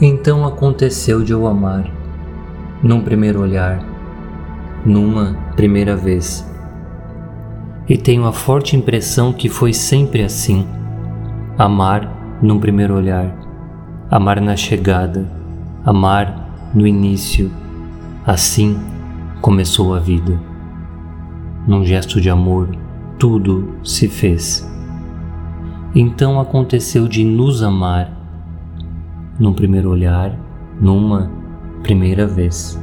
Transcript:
Então aconteceu de eu amar, num primeiro olhar, numa primeira vez. E tenho a forte impressão que foi sempre assim: amar num primeiro olhar, amar na chegada, amar no início. Assim começou a vida. Num gesto de amor, tudo se fez. Então aconteceu de nos amar, num primeiro olhar, numa primeira vez.